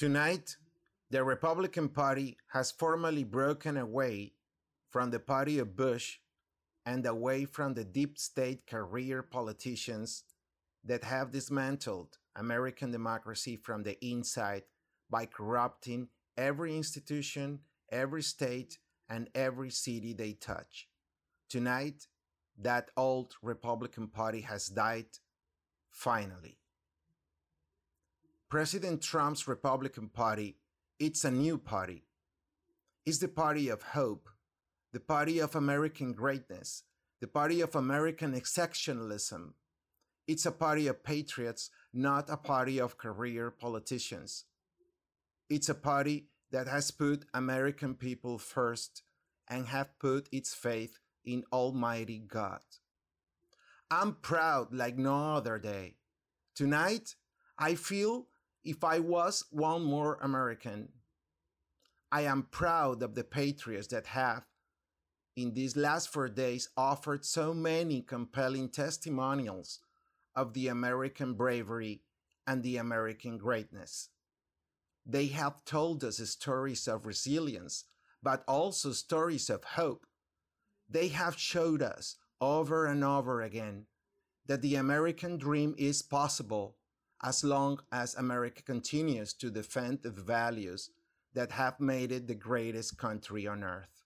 Tonight, the Republican Party has formally broken away from the party of Bush and away from the deep state career politicians that have dismantled American democracy from the inside by corrupting every institution, every state, and every city they touch. Tonight, that old Republican Party has died finally. President Trump's Republican Party, it's a new party. It's the party of hope, the party of American greatness, the party of American exceptionalism. It's a party of patriots, not a party of career politicians. It's a party that has put American people first and have put its faith in Almighty God. I'm proud like no other day. Tonight, I feel if I was one more American. I am proud of the patriots that have, in these last four days, offered so many compelling testimonials of the American bravery and the American greatness. They have told us stories of resilience, but also stories of hope. They have showed us over and over again that the American dream is possible as long as America continues to defend the values that have made it the greatest country on earth.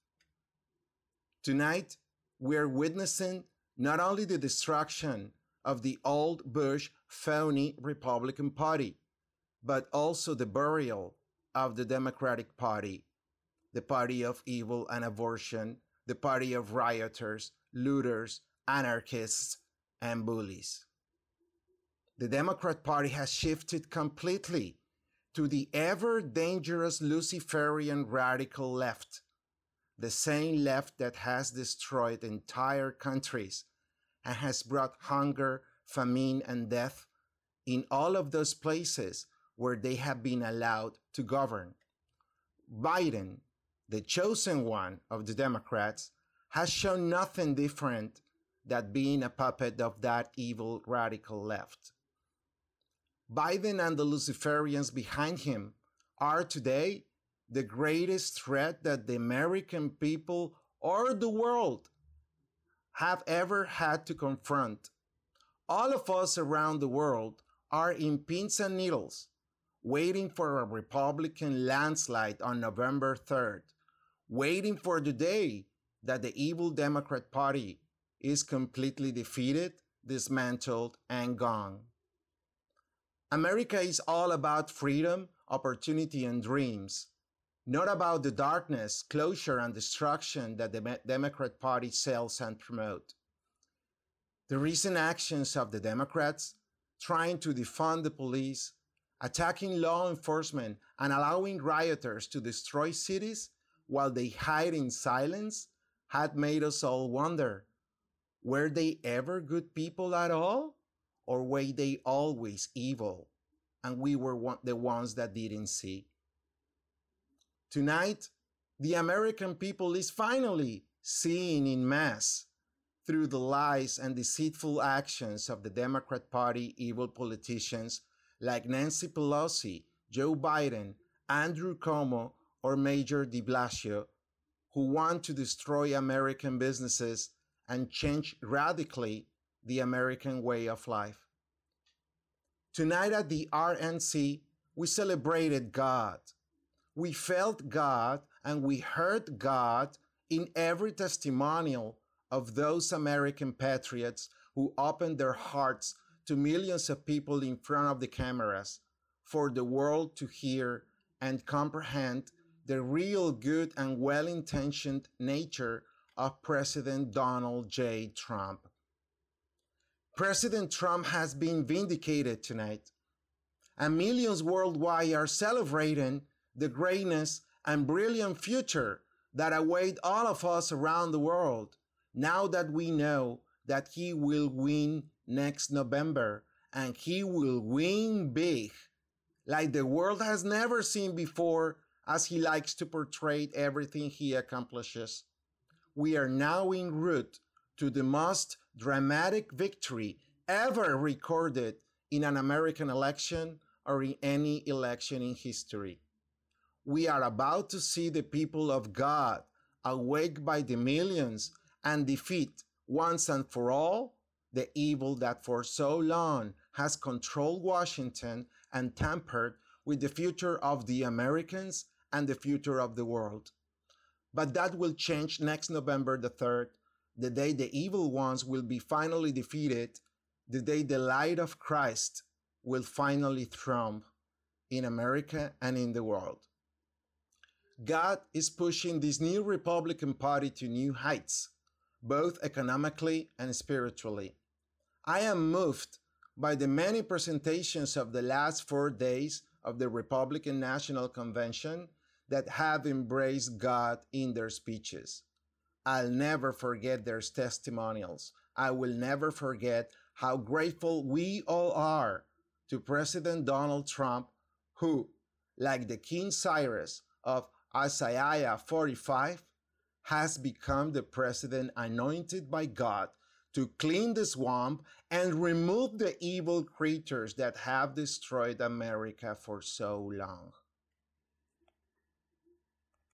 Tonight, we are witnessing not only the destruction of the old Bush phony Republican Party, but also the burial of the Democratic Party, the party of evil and abortion, the party of rioters, looters, anarchists, and bullies the Democrat Party has shifted completely to the ever dangerous Luciferian radical left, the same left that has destroyed entire countries and has brought hunger, famine, and death in all of those places where they have been allowed to govern. Biden, the chosen one of the Democrats, has shown nothing different than being a puppet of that evil radical left. Biden and the Luciferians behind him are today the greatest threat that the American people or the world have ever had to confront. All of us around the world are in pins and needles, waiting for a Republican landslide on November 3rd, waiting for the day that the evil Democrat Party is completely defeated, dismantled, and gone. America is all about freedom, opportunity, and dreams, not about the darkness, closure, and destruction that the Democrat Party sells and promote. The recent actions of the Democrats, trying to defund the police, attacking law enforcement, and allowing rioters to destroy cities while they hide in silence, had made us all wonder were they ever good people at all? Or were they always evil and we were one, the ones that didn't see? Tonight, the American people is finally seeing in mass through the lies and deceitful actions of the Democrat Party evil politicians like Nancy Pelosi, Joe Biden, Andrew Cuomo, or Major de Blasio, who want to destroy American businesses and change radically the American way of life. Tonight at the RNC, we celebrated God. We felt God and we heard God in every testimonial of those American patriots who opened their hearts to millions of people in front of the cameras for the world to hear and comprehend the real good and well intentioned nature of President Donald J. Trump. President Trump has been vindicated tonight, and millions worldwide are celebrating the greatness and brilliant future that await all of us around the world now that we know that he will win next November and he will win big like the world has never seen before as he likes to portray everything he accomplishes. We are now en route to the most dramatic victory ever recorded in an American election or in any election in history. We are about to see the people of God awake by the millions and defeat once and for all the evil that for so long has controlled Washington and tampered with the future of the Americans and the future of the world. But that will change next November the 3rd, the day the evil ones will be finally defeated, the day the light of Christ will finally triumph in America and in the world. God is pushing this new Republican Party to new heights, both economically and spiritually. I am moved by the many presentations of the last four days of the Republican National Convention that have embraced God in their speeches. I'll never forget their testimonials. I will never forget how grateful we all are to President Donald Trump, who, like the King Cyrus of Isaiah 45, has become the president anointed by God to clean the swamp and remove the evil creatures that have destroyed America for so long.